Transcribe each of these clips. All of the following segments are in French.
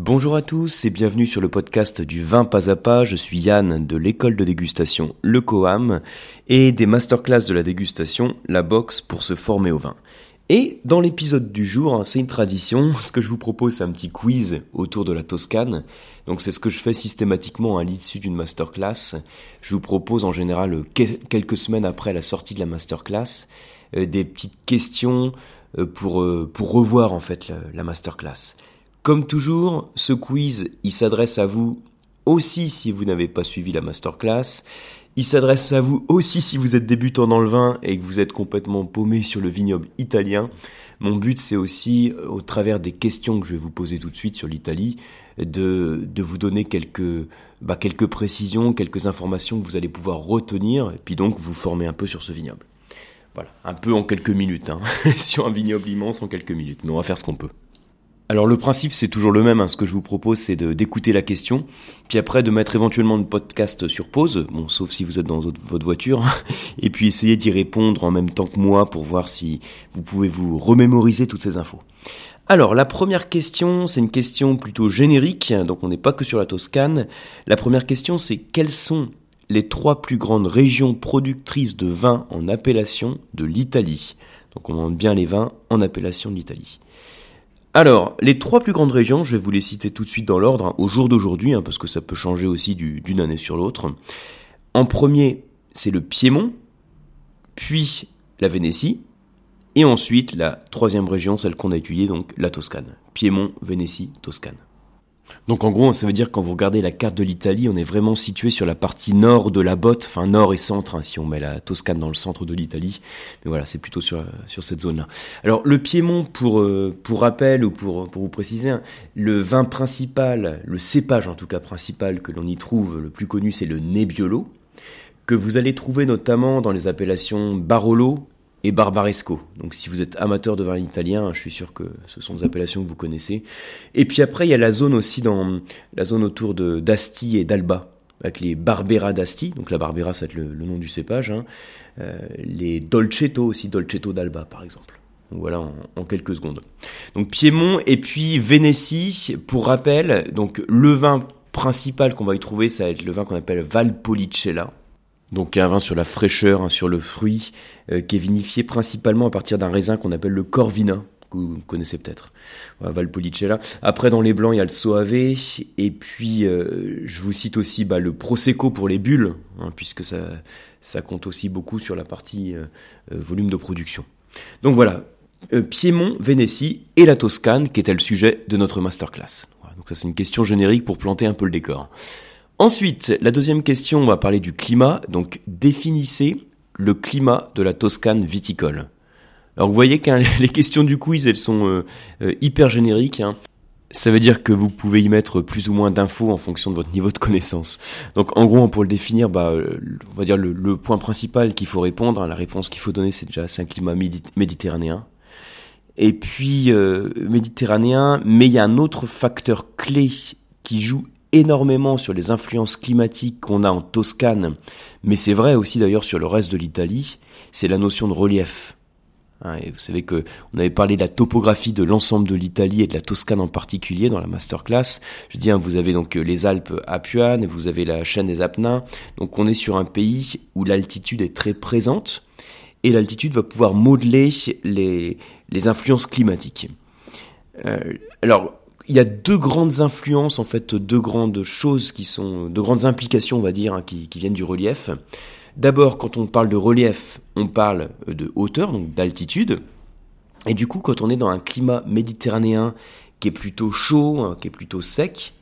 Bonjour à tous et bienvenue sur le podcast du vin pas à pas. Je suis Yann de l'école de dégustation Le Coam et des masterclass de la dégustation La Box pour se former au vin. Et dans l'épisode du jour, hein, c'est une tradition, ce que je vous propose c'est un petit quiz autour de la Toscane. Donc c'est ce que je fais systématiquement à l'issue d'une masterclass. Je vous propose en général quelques semaines après la sortie de la masterclass euh, des petites questions euh, pour, euh, pour revoir en fait la masterclass. Comme toujours, ce quiz, il s'adresse à vous aussi si vous n'avez pas suivi la masterclass. Il s'adresse à vous aussi si vous êtes débutant dans le vin et que vous êtes complètement paumé sur le vignoble italien. Mon but, c'est aussi, euh, au travers des questions que je vais vous poser tout de suite sur l'Italie, de, de vous donner quelques, bah, quelques précisions, quelques informations que vous allez pouvoir retenir, et puis donc vous former un peu sur ce vignoble. Voilà, un peu en quelques minutes, hein. sur un vignoble immense en quelques minutes, mais on va faire ce qu'on peut. Alors le principe c'est toujours le même, hein. ce que je vous propose c'est d'écouter la question, puis après de mettre éventuellement le podcast sur pause, bon sauf si vous êtes dans votre voiture, et puis essayer d'y répondre en même temps que moi pour voir si vous pouvez vous remémoriser toutes ces infos. Alors la première question c'est une question plutôt générique, donc on n'est pas que sur la Toscane. La première question c'est quelles sont les trois plus grandes régions productrices de vin en appellation de l'Italie? Donc on monte bien les vins en appellation de l'Italie. Alors, les trois plus grandes régions, je vais vous les citer tout de suite dans l'ordre, hein, au jour d'aujourd'hui, hein, parce que ça peut changer aussi d'une année sur l'autre. En premier, c'est le Piémont, puis la Vénétie, et ensuite la troisième région, celle qu'on a étudiée, donc la Toscane. Piémont, Vénétie, Toscane. Donc en gros, ça veut dire quand vous regardez la carte de l'Italie, on est vraiment situé sur la partie nord de la botte, enfin nord et centre, hein, si on met la Toscane dans le centre de l'Italie. Mais voilà, c'est plutôt sur, sur cette zone-là. Alors le Piémont, pour, euh, pour rappel ou pour, pour vous préciser, hein, le vin principal, le cépage en tout cas principal que l'on y trouve, le plus connu, c'est le Nebbiolo, que vous allez trouver notamment dans les appellations Barolo et Barbaresco. Donc si vous êtes amateur de vin italien, je suis sûr que ce sont des appellations que vous connaissez. Et puis après, il y a la zone aussi dans la zone autour de d'Asti et d'Alba, avec les Barbera d'Asti. Donc la Barbera, c'est le, le, nom du cépage. Hein. Euh, les Dolcetto aussi, Dolcetto d'Alba par exemple. Voilà en, en, quelques secondes. Donc Piémont et puis Vénétie, pour rappel, donc le vin principal qu'on va y trouver, ça va être le vin qu'on appelle Valpolicella. Donc un vin sur la fraîcheur, hein, sur le fruit, euh, qui est vinifié principalement à partir d'un raisin qu'on appelle le Corvina, que vous connaissez peut-être. Voilà, Valpolicella. Après dans les blancs, il y a le Soave, et puis euh, je vous cite aussi bah, le Prosecco pour les bulles, hein, puisque ça, compte aussi beaucoup sur la partie euh, volume de production. Donc voilà, Piémont, Vénétie et la Toscane, qui était le sujet de notre masterclass. Donc ça c'est une question générique pour planter un peu le décor. Ensuite, la deuxième question, on va parler du climat. Donc, définissez le climat de la Toscane viticole. Alors, vous voyez que les questions du quiz, elles sont euh, euh, hyper génériques. Hein. Ça veut dire que vous pouvez y mettre plus ou moins d'infos en fonction de votre niveau de connaissance. Donc, en gros, pour le définir, bah, euh, on va dire le, point principal qu'il faut répondre, hein, la réponse qu'il faut donner, c'est déjà un climat méditerranéen. Et puis méditerranéen, mais il y a un autre facteur clé qui joue énormément sur les influences climatiques qu'on a en Toscane, mais c'est vrai aussi d'ailleurs sur le reste de l'Italie, c'est la notion de relief. Hein, vous savez que on avait parlé de la topographie de l'ensemble de l'Italie et de la Toscane en particulier dans la masterclass. Je dis, hein, vous avez donc euh, les Alpes Apuanes, vous avez la chaîne des Apennins. Donc on est sur un pays où l'altitude est très présente et l'altitude va pouvoir modeler les, les influences climatiques. Euh, alors il y a deux grandes influences, en fait, deux grandes choses qui sont, deux grandes implications, on va dire, hein, qui, viennent du relief. D'abord, quand on parle de relief, on parle de hauteur, donc d'altitude. Et du coup, quand on est dans un climat méditerranéen qui est plutôt chaud, hein, qui est plutôt sec,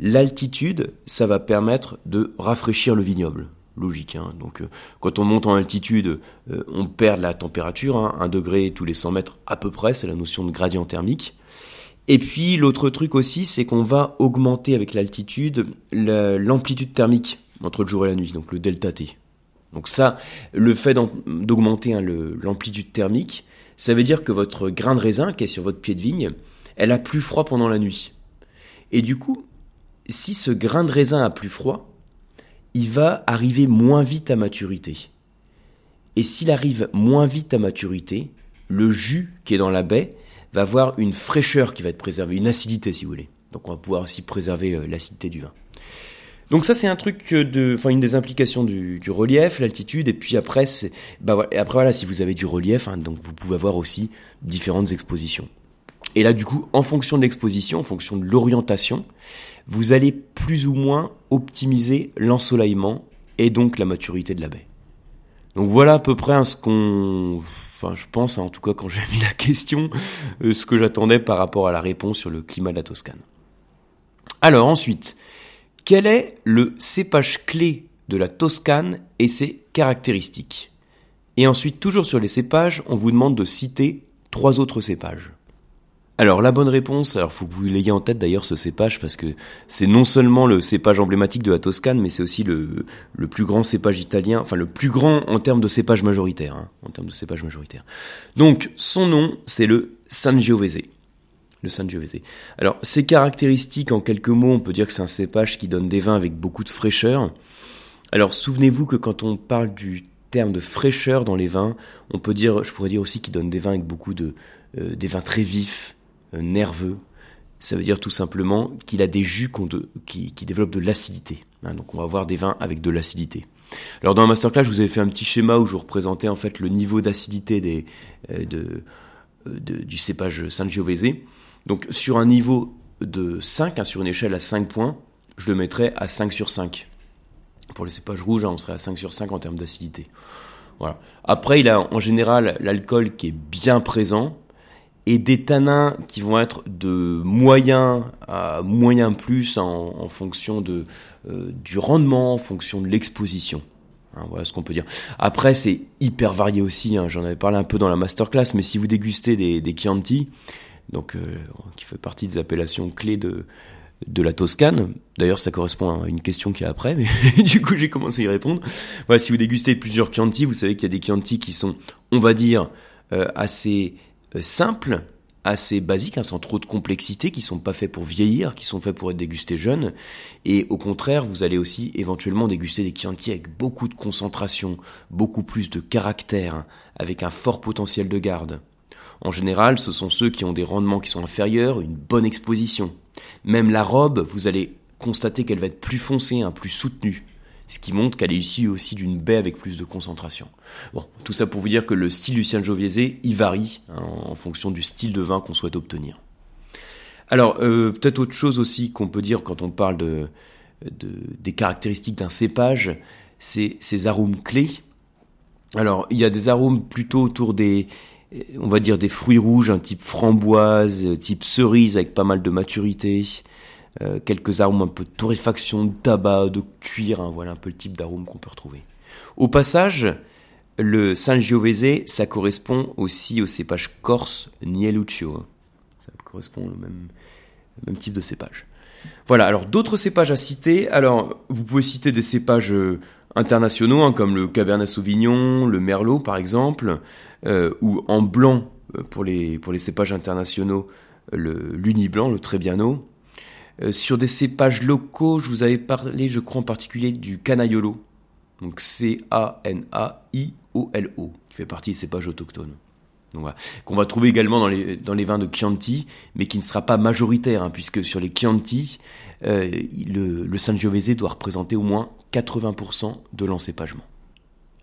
l'altitude, ça va permettre de rafraîchir le vignoble. Logique. Hein. Donc, euh, quand on monte en altitude, euh, on perd la température, hein, un degré tous les 100 mètres à peu près, c'est la notion de gradient thermique. Et puis l'autre truc aussi, c'est qu'on va augmenter avec l'altitude l'amplitude thermique entre le jour et la nuit, donc le delta T. Donc ça, le fait d'augmenter hein, l'amplitude thermique, ça veut dire que votre grain de raisin qui est sur votre pied de vigne, elle a plus froid pendant la nuit. Et du coup, si ce grain de raisin a plus froid, il va arriver moins vite à maturité. Et s'il arrive moins vite à maturité, le jus qui est dans la baie va avoir une fraîcheur qui va être préservée, une acidité si vous voulez. Donc on va pouvoir aussi préserver euh, l'acidité du vin. Donc ça c'est un truc de, enfin une des implications du, relief, l'altitude, et puis après bah après voilà, si vous avez du relief, hein, donc vous pouvez avoir aussi différentes expositions. Et là du coup, en fonction de l'exposition, en fonction de l'orientation, vous allez plus ou moins optimiser l'ensoleillement et donc la maturité de la baie. Donc voilà à peu près ce qu'on, enfin je pense, hein, en tout cas quand j'ai mis la question, euh, ce que j'attendais par rapport à la réponse sur le climat de la Toscane. Alors ensuite, quel est le cépage clé de la Toscane et ses caractéristiques? Et ensuite, toujours sur les cépages, on vous demande de citer trois autres cépages. Alors la bonne réponse, alors faut que vous l'ayez en tête d'ailleurs ce cépage parce que c'est non seulement le cépage emblématique de la Toscane, mais c'est aussi le, plus grand cépage italien, enfin le plus grand en termes de cépage majoritaire, hein, en termes de cépage majoritaire. Donc son nom c'est le Sangiovese le Sangiovese. Alors, ses caractéristiques, en quelques mots, on peut dire que c'est un cépage qui donne des vins avec beaucoup de fraîcheur. Alors, souvenez-vous que quand on parle du terme de fraîcheur dans les vins, on peut dire, je pourrais dire aussi qu'il donne des vins avec beaucoup de, euh, des vins très vifs, nerveux. Ça veut dire tout simplement qu'il a des jus qui, développent de l'acidité. Hein. donc, on va avoir des vins avec de l'acidité. Alors, dans la masterclass, je vous avais fait un petit schéma où je vous représentais en fait le niveau d'acidité euh, de, du cépage Sangiovese. Donc sur un niveau de 5, hein, sur une échelle à 5 points, je le mettrais à 5 sur 5. Pour les cépages rouges, hein, on serait à 5 sur 5 en termes d'acidité. Voilà. Après, il a en général l'alcool qui est bien présent et des tanins qui vont être de moyen à moyen plus en, fonction de, euh, du rendement, en fonction de l'exposition. Hein, voilà ce qu'on peut dire. Après, c'est hyper varié aussi. J'en avais parlé un peu dans la masterclass, mais si vous dégustez des, des Chianti, donc euh, qui fait partie des appellations clés de, de la Toscane. D'ailleurs, ça correspond à une question qui est après, mais du coup, j'ai commencé à y répondre. Si vous dégustez plusieurs Chianti, vous savez qu'il y a des Chianti qui sont, on va dire, euh, assez simples, assez basiques, hein, sans trop de complexité, qui sont pas faits pour vieillir, qui sont faits pour être dégustés jeunes. Et au contraire, vous allez aussi éventuellement déguster des Chianti avec beaucoup de concentration, beaucoup plus de caractère, avec un fort potentiel de garde. En général, ce sont ceux qui ont des rendements qui sont inférieurs, une bonne exposition. Même la robe, vous allez constater qu'elle va être plus foncée, hein, plus soutenue, ce qui montre qu'elle est issue aussi d'une baie avec plus de concentration. Bon, tout ça pour vous dire que le style Lucien Joviese, il varie hein, en fonction du style de vin qu'on souhaite obtenir. Alors, euh, peut-être autre chose aussi qu'on peut dire quand on parle de, des caractéristiques d'un cépage, c'est ses arômes clés. Alors, il y a des arômes plutôt autour des, on va dire des fruits rouges, un type framboise, type cerise avec pas mal de maturité, euh, quelques arômes un peu de torréfaction, de tabac, de cuir, hein, voilà un peu le type d'arôme qu'on peut retrouver. Au passage, le Sangiovese, ça correspond aussi au cépage corse Nieluccio. Hein. Ça correspond au même, même type de cépage. Voilà, alors d'autres cépages à citer. Alors, vous pouvez citer des cépages euh, internationaux, hein, comme le Cabernet Sauvignon, le Merlot par exemple, euh, ou en blanc pour les, pour les cépages internationaux, l'Uni Blanc, le Trebbiano. Euh, sur des cépages locaux, je vous avais parlé, je crois en particulier, du Canaiolo, donc C-A-N-A-I-O-L-O, qui fait partie des cépages autochtones. Qu'on va trouver également dans les, vins de Chianti, mais qui ne sera pas majoritaire, hein, puisque sur les Chianti, le, le Sangiovese doit représenter au moins 80% de l'encépagement.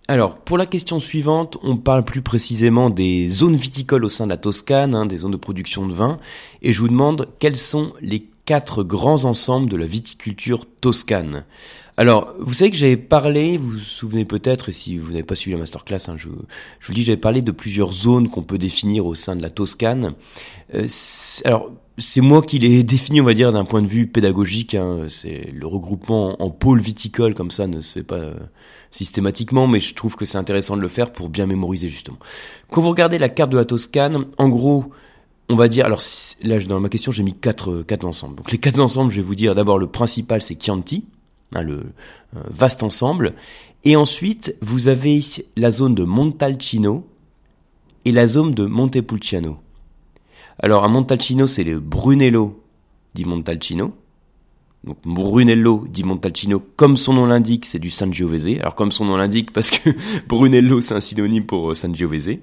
Alors, pour la question suivante, on parle plus précisément des zones viticoles au sein de la Toscane, hein, des zones de production de vin, et je vous demande quels sont les quatre grands ensembles de la viticulture toscane. Alors, vous savez que j'avais parlé, vous vous souvenez peut-être, et si vous n'avez pas suivi la masterclass, hein, je, je, vous dis, j'avais parlé de plusieurs zones qu'on peut définir au sein de la Toscane. Euh, alors, c'est moi qui l'ai défini, on va dire, d'un point de vue pédagogique. Hein. C'est le regroupement en pôle viticole comme ça ne se fait pas euh, systématiquement, mais je trouve que c'est intéressant de le faire pour bien mémoriser justement. Quand vous regardez la carte de la Toscane, en gros, on va dire, alors là dans ma question j'ai mis quatre quatre ensembles. Donc les quatre ensembles, je vais vous dire d'abord le principal c'est Chianti, hein, le euh, vaste ensemble, et ensuite vous avez la zone de Montalcino et la zone de Montepulciano. Alors à Montalcino, c'est le Brunello di Montalcino. Donc Brunello di Montalcino, comme son nom l'indique, c'est du Sangiovese. Alors comme son nom l'indique, parce que Brunello, c'est un synonyme pour euh, Sangiovese.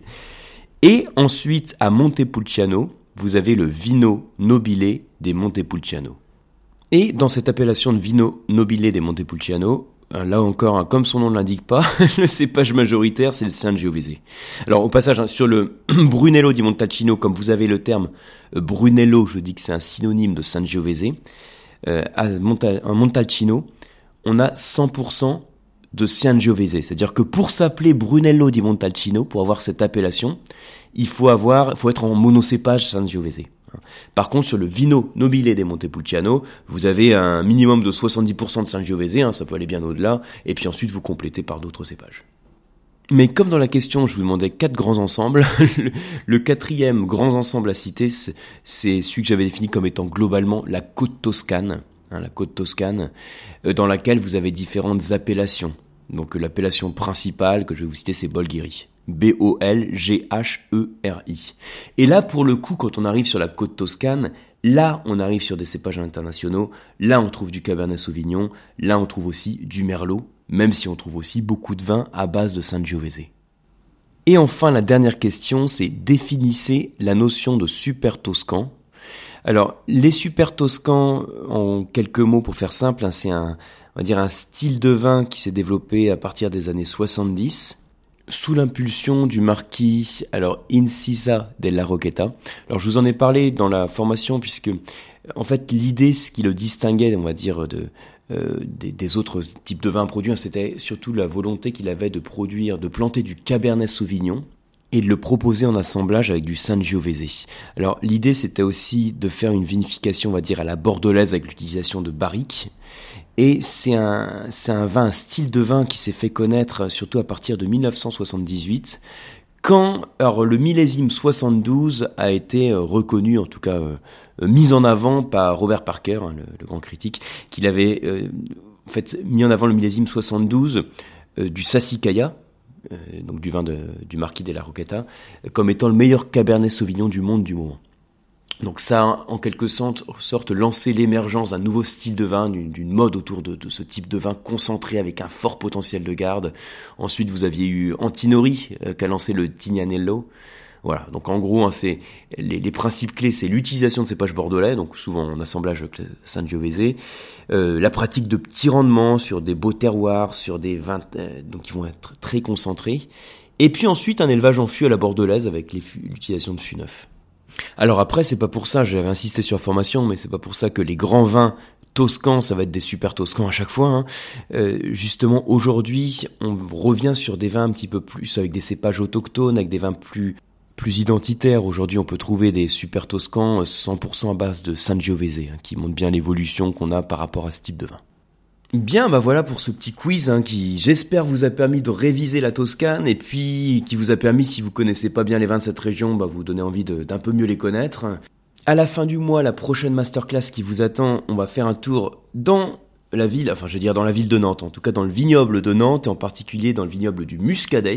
Et ensuite, à Montepulciano, vous avez le Vino Nobile des Montepulciano. Et dans cette appellation de vino nobile des Montepulciano, euh, là encore, hein, comme son nom ne l'indique pas, le cépage majoritaire, c'est le Sangiovese. Alors au passage, hein, sur le Brunello di Montalcino, comme vous avez le terme euh, Brunello, je dis que c'est un synonyme de Sangiovese, euh, à Montalcino, on a 100% de Sangiovese. C'est-à-dire que pour s'appeler Brunello di Montalcino, pour avoir cette appellation, il faut avoir, faut être en monocépage Sangiovese. Par contre, sur le vino nobile des Montepulciano, vous avez un minimum de 70% de Sangiovese, hein, ça peut aller bien au-delà, et puis ensuite vous complétez par d'autres cépages. Mais comme dans la question, je vous demandais quatre grands ensembles, le, quatrième grand ensemble à citer, c'est celui que j'avais défini comme étant globalement la côte toscane, hein, la côte toscane, euh, dans laquelle vous avez différentes appellations. Donc l'appellation principale que je vais vous citer, c'est Bolgheri. B-O-L-G-H-E-R-I. Et là, pour le coup, quand on arrive sur la côte toscane, là, on arrive sur des cépages internationaux, là, on trouve du Cabernet Sauvignon, là, on trouve aussi du Merlot, même si on trouve aussi beaucoup de vins à base de Sangiovese. Et enfin, la dernière question, c'est définissez la notion de super toscan. Alors, les super toscans, en quelques mots pour faire simple, hein, c'est un, on va dire un style de vin qui s'est développé à partir des années 70 sous l'impulsion du marquis alors Incisa della Roqueta. Alors je vous en ai parlé dans la formation puisque en fait l'idée ce qui le distinguait on va dire de euh, des, autres types de vins produits, hein, c'était surtout la volonté qu'il avait de produire, de planter du Cabernet Sauvignon et de le proposer en assemblage avec du Sangiovese. Alors l'idée c'était aussi de faire une vinification, on va dire, à la bordelaise avec l'utilisation de barriques et c'est un, c'est un vin, un style de vin qui s'est fait connaître surtout à partir de 1978, quand alors, le millésime 72 a été euh, reconnu, en tout cas euh, mis en avant par Robert Parker, hein, le, grand critique, qu'il avait euh, fait mis en avant le millésime 72 du Sassicaia, donc du vin de, du marquis de la Roqueta, comme étant le meilleur Cabernet Sauvignon du monde du moment. Donc ça a en quelque sorte, lancé l'émergence d'un nouveau style de vin, d'une mode autour de, ce type de vin concentré avec un fort potentiel de garde. Ensuite, vous aviez eu Antinori euh, qui a lancé le Tignanello. Voilà, donc en gros, hein, c'est les, principes clés, c'est l'utilisation de ces pages bordelais, donc souvent en assemblage Sangiovese, euh, la pratique de petits rendements sur des beaux terroirs, sur des vins euh, donc qui vont être très concentrés, et puis ensuite un élevage en fût à la bordelaise avec l'utilisation de fûts neufs. Alors après, c'est pas pour ça, j'avais insisté sur la formation, mais c'est pas pour ça que les grands vins toscans, ça va être des super toscans à chaque fois. Hein. Euh, justement, aujourd'hui, on revient sur des vins un petit peu plus avec des cépages autochtones, avec des vins plus plus identitaires. Aujourd'hui, on peut trouver des super toscans 100% à base de Sangiovese, hein, qui montrent bien l'évolution qu'on a par rapport à ce type de vin. Bien, bah voilà pour ce petit quiz hein, qui, j'espère, vous a permis de réviser la Toscane et puis qui vous a permis, si vous connaissez pas bien les vins de cette région, bah vous donner envie d'un peu mieux les connaître. À la fin du mois, la prochaine masterclass qui vous attend, on va faire un tour dans la ville, enfin je veux dire dans la ville de Nantes, en tout cas dans le vignoble de Nantes et en particulier dans le vignoble du Muscadet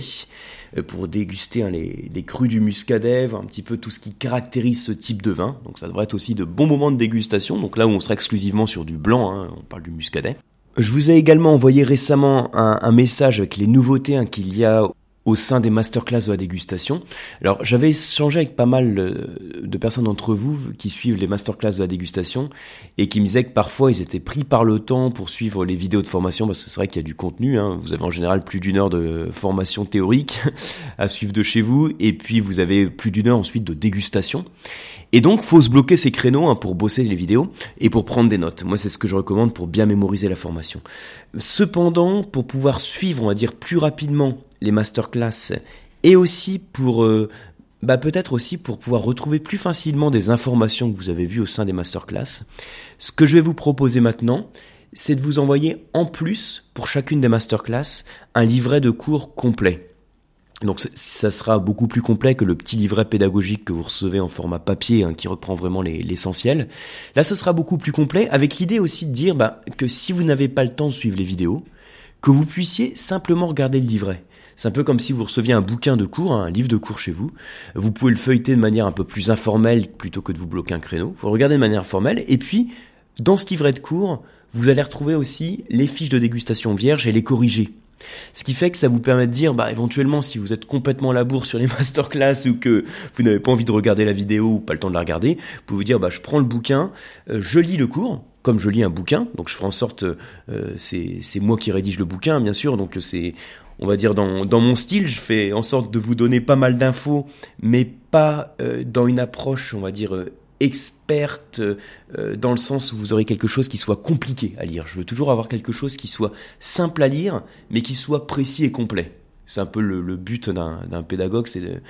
euh, pour déguster hein, les, crus du Muscadet, un petit peu tout ce qui caractérise ce type de vin. Donc ça devrait être aussi de bons moments de dégustation. Donc là où on sera exclusivement sur du blanc, hein, on parle du Muscadet. Je vous ai également envoyé récemment un, message avec les nouveautés hein, qu'il y a au sein des masterclass de la dégustation. Alors j'avais échangé avec pas mal euh, de personnes d'entre vous qui suivent les masterclass de la dégustation et qui me disaient que parfois ils étaient pris par le temps pour suivre les vidéos de formation parce que c'est vrai qu'il y a du contenu. Hein. Vous avez en général plus d'une heure de formation théorique à suivre de chez vous et puis vous avez plus d'une heure ensuite de dégustation. Et donc, faut se bloquer ces créneaux hein, pour bosser les vidéos et pour prendre des notes. Moi, c'est ce que je recommande pour bien mémoriser la formation. Cependant, pour pouvoir suivre, on va dire, plus rapidement les masterclass et aussi pour... Euh, bah peut-être aussi pour pouvoir retrouver plus facilement des informations que vous avez vues au sein des masterclass. Ce que je vais vous proposer maintenant, c'est de vous envoyer en plus, pour chacune des masterclass, un livret de cours complet. Donc ça sera beaucoup plus complet que le petit livret pédagogique que vous recevez en format papier hein, qui reprend vraiment l'essentiel. Là ce sera beaucoup plus complet avec l'idée aussi de dire bah, que si vous n'avez pas le temps de suivre les vidéos, que vous puissiez simplement regarder le livret. C'est un peu comme si vous receviez un bouquin de cours, un livre de cours chez vous. Vous pouvez le feuilleter de manière un peu plus informelle plutôt que de vous bloquer un créneau. Vous regardez de manière informelle et puis dans ce livret de cours, vous allez retrouver aussi les fiches de dégustation vierges et les corriger. Ce qui fait que ça vous permet de dire, bah, éventuellement, si vous êtes complètement la bourre sur les masterclass ou que vous n'avez pas envie de regarder la vidéo ou pas le temps de la regarder, vous pouvez vous dire, bah, je prends le bouquin, euh, je lis le cours, comme je lis un bouquin. Donc je ferai en sorte, euh, c'est moi qui rédige le bouquin, bien sûr. Donc c'est, on va dire dans, dans, mon style, je fais en sorte de vous donner pas mal d'infos, mais pas euh, dans une approche, on va dire euh, experte dans le sens où vous aurez quelque chose qui soit compliqué à lire. Je veux toujours avoir quelque chose qui soit simple à lire, mais qui soit précis et complet. C'est un peu le, le but d'un pédagogue, c'est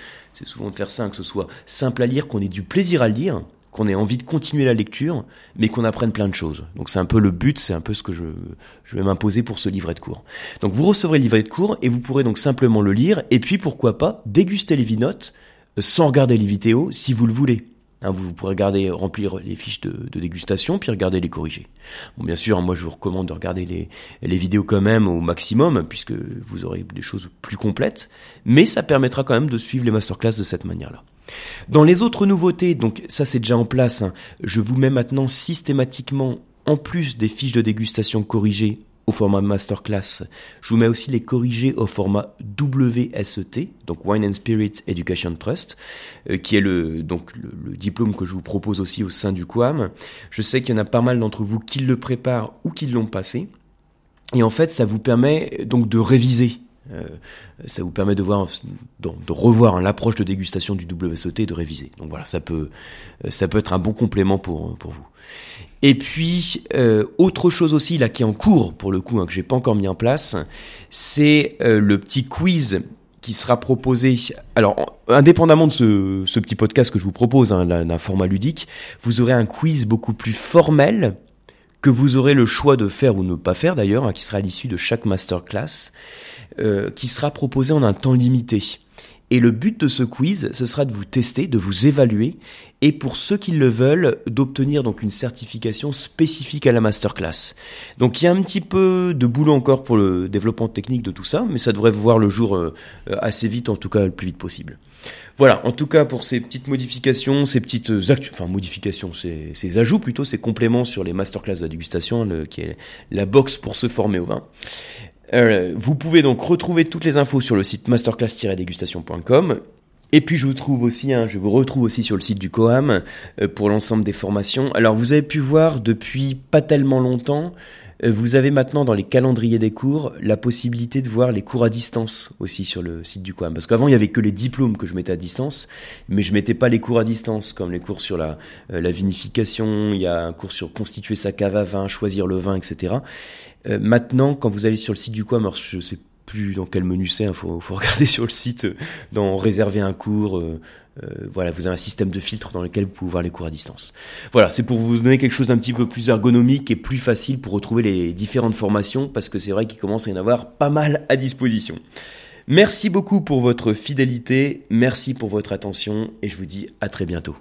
souvent de faire ça, que ce soit simple à lire, qu'on ait du plaisir à lire, qu'on ait envie de continuer la lecture, mais qu'on apprenne plein de choses. Donc c'est un peu le but, c'est un peu ce que je, vais m'imposer pour ce livret de cours. Donc vous recevrez le livret de cours et vous pourrez donc simplement le lire, et puis pourquoi pas déguster les vinotes sans regarder les vidéos si vous le voulez. Hein, vous pourrez regarder, remplir les fiches de, dégustation, puis regarder les corriger. Bon, bien sûr, moi je vous recommande de regarder les, vidéos quand même au maximum, puisque vous aurez des choses plus complètes, mais ça permettra quand même de suivre les masterclass de cette manière-là. Dans les autres nouveautés, donc ça c'est déjà en place, hein, je vous mets maintenant systématiquement, en plus des fiches de dégustation corrigées au format masterclass. Je vous mets aussi les corrigés au format WSET, donc Wine and Spirit Education Trust, euh, qui est le, donc le, diplôme que je vous propose aussi au sein du QAM. Je sais qu'il y en a pas mal d'entre vous qui le préparent ou qui l'ont passé. Et en fait, ça vous permet donc de réviser. Euh, ça vous permet de voir, de, de revoir l'approche de dégustation du WSET et de réviser. Donc voilà, ça peut, ça peut être un bon complément pour, pour vous. Et puis, euh, autre chose aussi là qui est en cours, pour le coup, hein, que j'ai pas encore mis en place, c'est euh, le petit quiz qui sera proposé. Alors, indépendamment de ce, ce petit podcast que je vous propose, hein, d'un format ludique, vous aurez un quiz beaucoup plus formel que vous aurez le choix de faire ou ne pas faire d'ailleurs, hein, qui sera à l'issue de chaque masterclass, euh, qui sera proposé en un temps limité. Et le but de ce quiz, ce sera de vous tester, de vous évaluer, et pour ceux qui le veulent, d'obtenir donc une certification spécifique à la masterclass. Donc il y a un petit peu de boulot encore pour le développement technique de tout ça, mais ça devrait voir le jour euh, assez vite, en tout cas le plus vite possible. Voilà, en tout cas pour ces petites modifications, ces petites actu enfin modifications, ces, ajouts plutôt, ces compléments sur les masterclass de la dégustation, qui est la box pour se former au vin. Euh, vous pouvez donc retrouver toutes les infos sur le site masterclass-dégustation.com. Et puis je vous trouve aussi, hein, je vous retrouve aussi sur le site du Coam euh, pour l'ensemble des formations. Alors vous avez pu voir depuis pas tellement longtemps, euh, vous avez maintenant dans les calendriers des cours la possibilité de voir les cours à distance aussi sur le site du Coam. Parce qu'avant il y avait que les diplômes que je mettais à distance, mais je mettais pas les cours à distance comme les cours sur la, la vinification, il y a un cours sur constituer sa cave à vin, choisir le vin, etc. Euh, maintenant, quand vous allez sur le site du Quam, alors je sais plus dans quel menu c'est, il hein, faut, faut, regarder sur le site, euh, dans réserver un cours, euh, voilà, vous avez un système de filtre dans lequel vous pouvez voir les cours à distance. Voilà, c'est pour vous donner quelque chose d'un petit peu plus ergonomique et plus facile pour retrouver les différentes formations, parce que c'est vrai qu'il commence à y en avoir pas mal à disposition. Merci beaucoup pour votre fidélité, merci pour votre attention, et je vous dis à très bientôt.